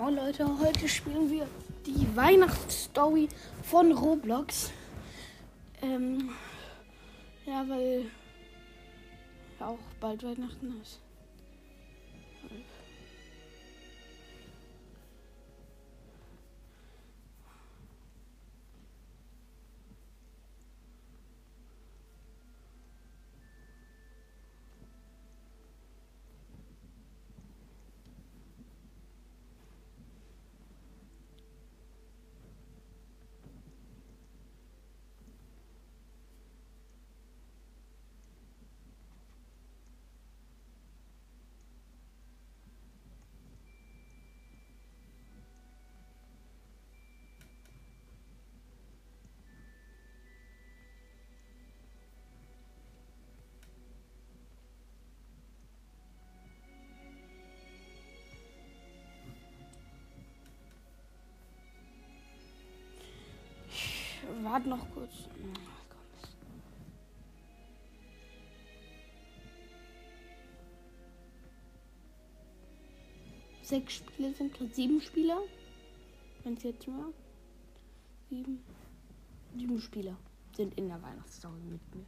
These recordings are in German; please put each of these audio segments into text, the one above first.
Moin Leute, heute spielen wir die Weihnachtsstory von Roblox. Ähm, ja, weil auch bald Weihnachten ist. Warte noch kurz. Sechs Spieler sind gerade sieben Spieler. Wenn es jetzt mal. Sieben. Sieben Spieler sind in der Weihnachtsstory mit mir.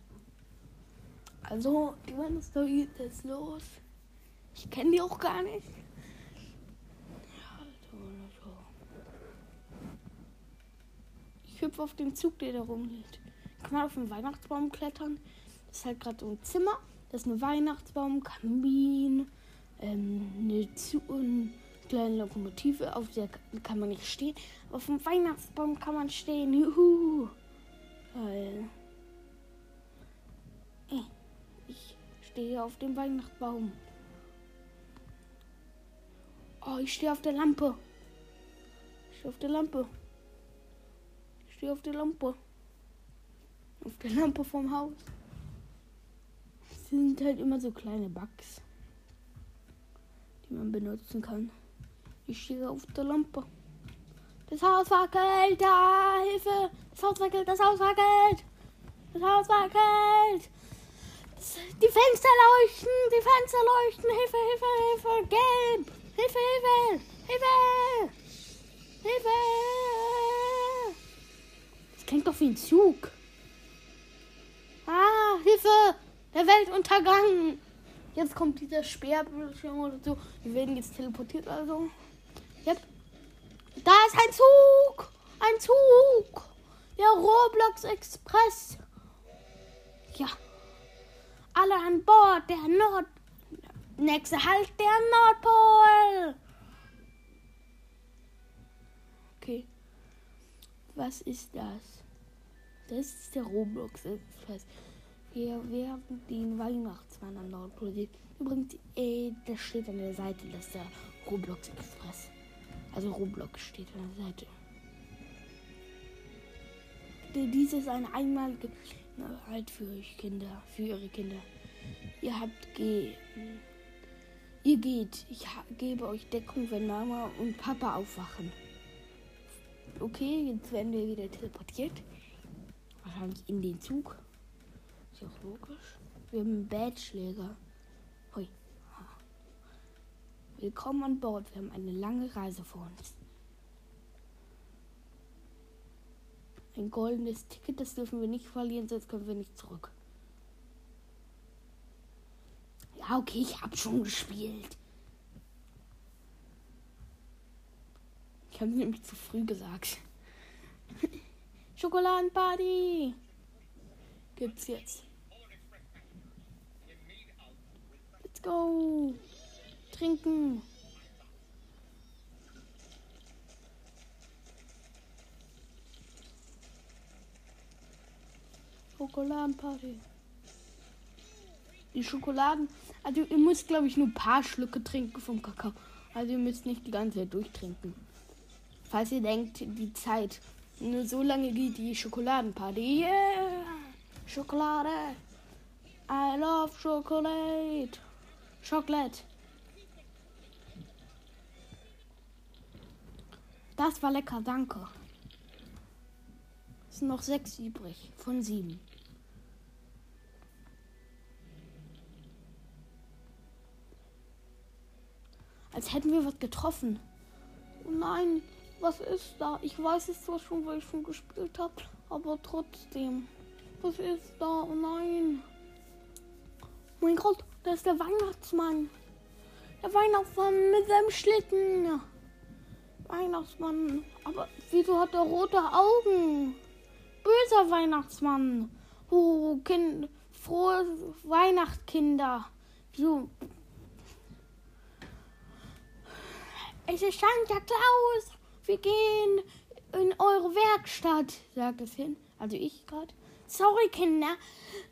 Also, die Weihnachtsstory ist los. Ich kenne die auch gar nicht. Ich hüpfe auf den Zug, der da rumliegt. Kann man auf den Weihnachtsbaum klettern. Das ist halt gerade so ein Zimmer. Das ist ein Weihnachtsbaum, Kamin, ähm, eine, Zu eine kleine Lokomotive, auf der kann man nicht stehen. Auf dem Weihnachtsbaum kann man stehen. Juhu. Geil. Ich stehe auf dem Weihnachtsbaum. Oh, ich stehe auf der Lampe. Ich stehe auf der Lampe. Ich stehe auf der Lampe. Auf der Lampe vom Haus. Das sind halt immer so kleine Bugs, die man benutzen kann. Ich stehe auf der Lampe. Das Haus wackelt, da, Hilfe! Das Haus wackelt, das Haus wackelt! Das Haus wackelt! Die Fenster leuchten, die Fenster leuchten, Hilfe, Hilfe, Hilfe, gelb! Hilfe, Hilfe! Hilfe! Hilfe! Das klingt doch wie ein Zug. Ah, Hilfe! Der Weltuntergang! Jetzt kommt dieser Sperrbildschirm oder so. Wir werden jetzt teleportiert also. Yep. Da ist ein Zug! Ein Zug! Der Roblox Express. Ja. Alle an Bord. Der Nord. Nächste Halt der Nordpol. Okay. Was ist das? Das ist der Roblox Express. Wir werden den Weihnachtsmann am Nordpol. Übrigens, äh, das steht an der Seite, das ist der Roblox Express. Also Roblox steht an der Seite. Dies ist eine einmalige halt für euch Kinder, für ihre Kinder. Ihr habt ge ihr geht. Ich gebe euch Deckung, wenn Mama und Papa aufwachen. Okay, jetzt werden wir wieder teleportiert. Wahrscheinlich in den Zug. Ist ja auch logisch. Wir haben einen Badschläger. Hui. Willkommen an Bord. Wir haben eine lange Reise vor uns. Ein goldenes Ticket, das dürfen wir nicht verlieren, sonst können wir nicht zurück. Ja, okay, ich habe schon gespielt. Ich habe nämlich zu früh gesagt. Schokoladenparty gibt's jetzt. Let's go. Trinken. Schokoladenparty. Die Schokoladen. Also ihr müsst, glaube ich, nur ein paar Schlücke trinken vom Kakao. Also ihr müsst nicht die ganze Zeit durchtrinken. Falls ihr denkt, die Zeit. Nur so lange geht die Schokoladenparty. Yeah! Schokolade. I love chocolate. Chocolate. Das war lecker, danke. Es sind noch sechs übrig von sieben. Als hätten wir was getroffen. Oh nein, was ist da? Ich weiß es zwar schon, weil ich schon gespielt habe, aber trotzdem. Was ist da? Oh nein. Mein Gott, da ist der Weihnachtsmann. Der Weihnachtsmann mit seinem Schlitten. Weihnachtsmann. Aber wieso hat er rote Augen? Böser Weihnachtsmann. Oh, kind, frohe Weihnachtskinder. So. Es ist Santa Claus. Wir gehen in eure Werkstatt, sagt es hin. Also ich gerade. Sorry, Kinder.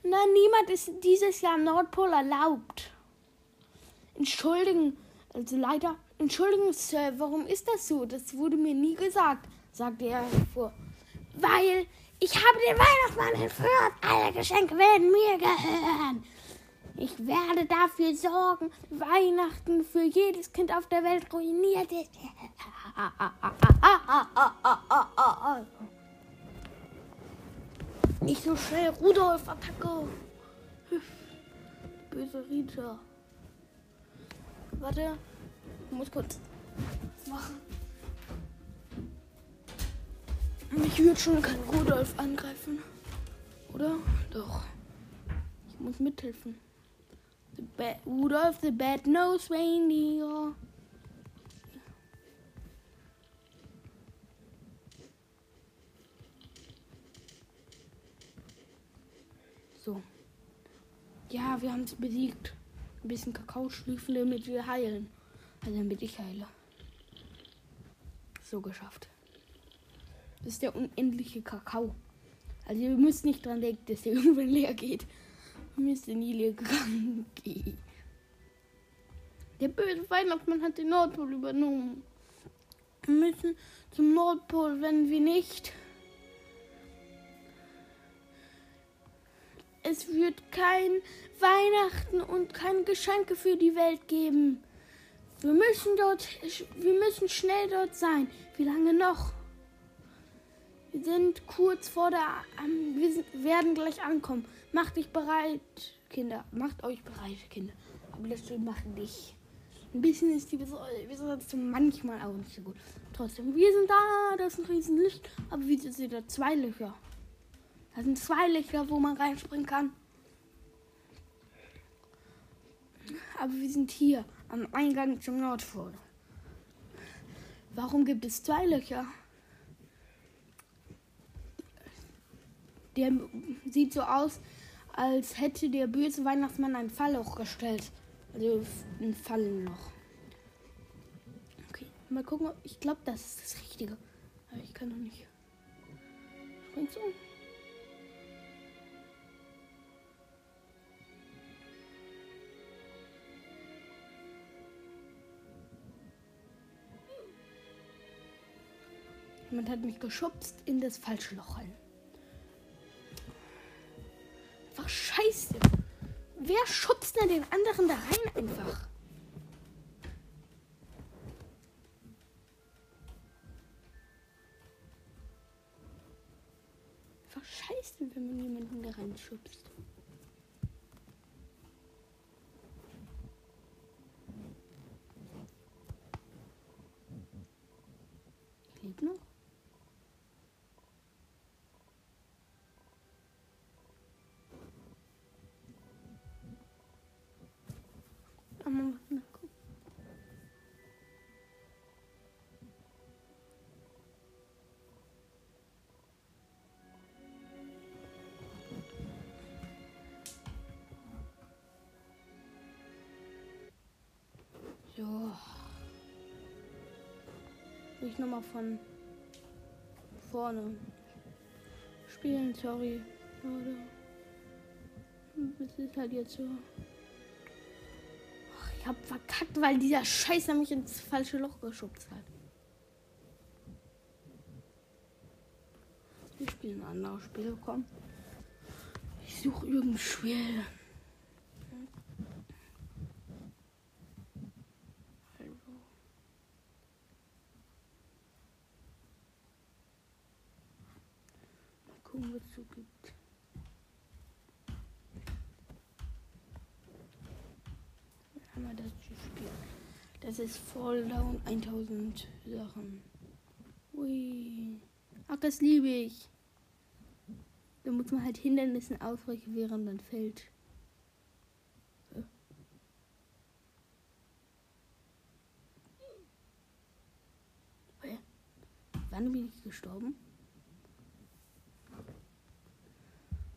Na, niemand ist dieses Jahr am Nordpol erlaubt. Entschuldigen, also leider. Entschuldigen, Sir, warum ist das so? Das wurde mir nie gesagt, sagte er vor. Weil ich habe den Weihnachtsmann entführt. Alle Geschenke werden mir gehören. Ich werde dafür sorgen, Weihnachten für jedes Kind auf der Welt ruiniert ist. Nicht so schnell, Rudolf, Attacke. Böse Rita. Warte, ich muss kurz machen. Ich würde schon keinen Rudolf angreifen. Oder? Doch. Ich muss mithelfen. The bad, Rudolf the Bad-Nosed Reindeer. So. Ja, wir haben es besiegt. Ein bisschen Kakaoschlüffel, damit wir heilen. Also damit ich heile. So geschafft. Das ist der unendliche Kakao. Also ihr müsst nicht dran denken, dass der irgendwann leer geht. Müsste nie leer gegangen gehen. Der böse Weihnachtsmann hat den Nordpol übernommen. Wir müssen zum Nordpol, wenn wir nicht. Es wird kein Weihnachten und keine Geschenke für die Welt geben. Wir müssen dort, wir müssen schnell dort sein. Wie lange noch? Wir sind kurz vor der, ähm, wir sind, werden gleich ankommen. Macht dich bereit, Kinder. Macht euch bereit, Kinder. Aber das stimmt, macht nicht. Ein bisschen ist die Besetzung manchmal auch nicht so gut. Trotzdem, wir sind da, das ist ein Riesenlicht. Aber wie seht ihr, zwei Löcher. Da sind zwei Löcher, wo man reinspringen kann. Aber wir sind hier am Eingang zum Nordpol. Warum gibt es zwei Löcher? Der sieht so aus, als hätte der böse Weihnachtsmann ein Fallloch gestellt. Also ein Fallenloch. Okay, mal gucken. Ich glaube, das ist das Richtige. Aber ich kann noch nicht. Springst du? Jemand hat mich geschubst in das falsche Loch rein. Einfach scheiße. Wer schubst denn den anderen da rein einfach? Einfach scheiße, wenn man jemanden da reinschubst. Lebt noch? Aber mal nachgucken. So. Ich nochmal von vorne spielen, sorry. Oder es ist halt jetzt so. Ich hab verkackt, weil dieser Scheißer mich ins falsche Loch geschubst hat. Wir spielen ein anderes Spiel, komm. Ich suche irgendein Spiel. Also. Mal gucken, was es so gibt. Dann haben wir das Spiel. Es ist voll down 1000 Sachen. Ui. Ach, das liebe ich. Da muss man halt Hindernissen ausweichen, während man fällt. Wann bin ich gestorben?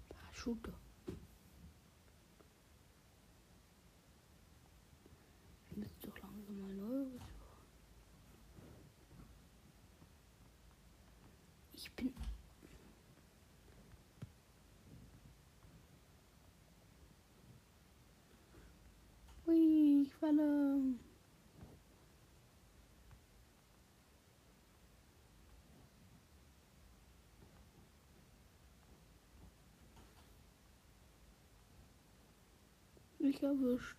Parachute. Ich muss doch langsam mal neu. Ich bin. Ui, ich falle. Mich erwischt.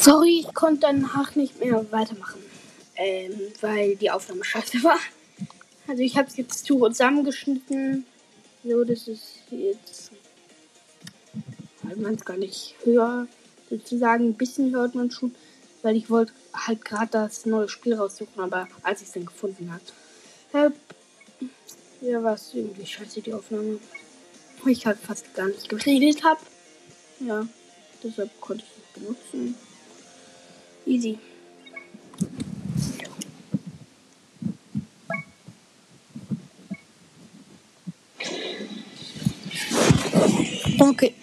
Sorry, ich konnte danach nicht mehr weitermachen. Ähm, weil die Aufnahme scheiße war. Also ich habe es jetzt zusammengeschnitten. So, das ist jetzt. Hört man es gar nicht höher. Sozusagen ein bisschen hört man schon. Weil ich wollte halt gerade das neue Spiel raussuchen, aber als ich es dann gefunden habe. Äh, ja, war es irgendwie scheiße, die Aufnahme. Weil ich halt fast gar nicht geredet habe. Ja, deshalb konnte ich es benutzen. Easy. Okay,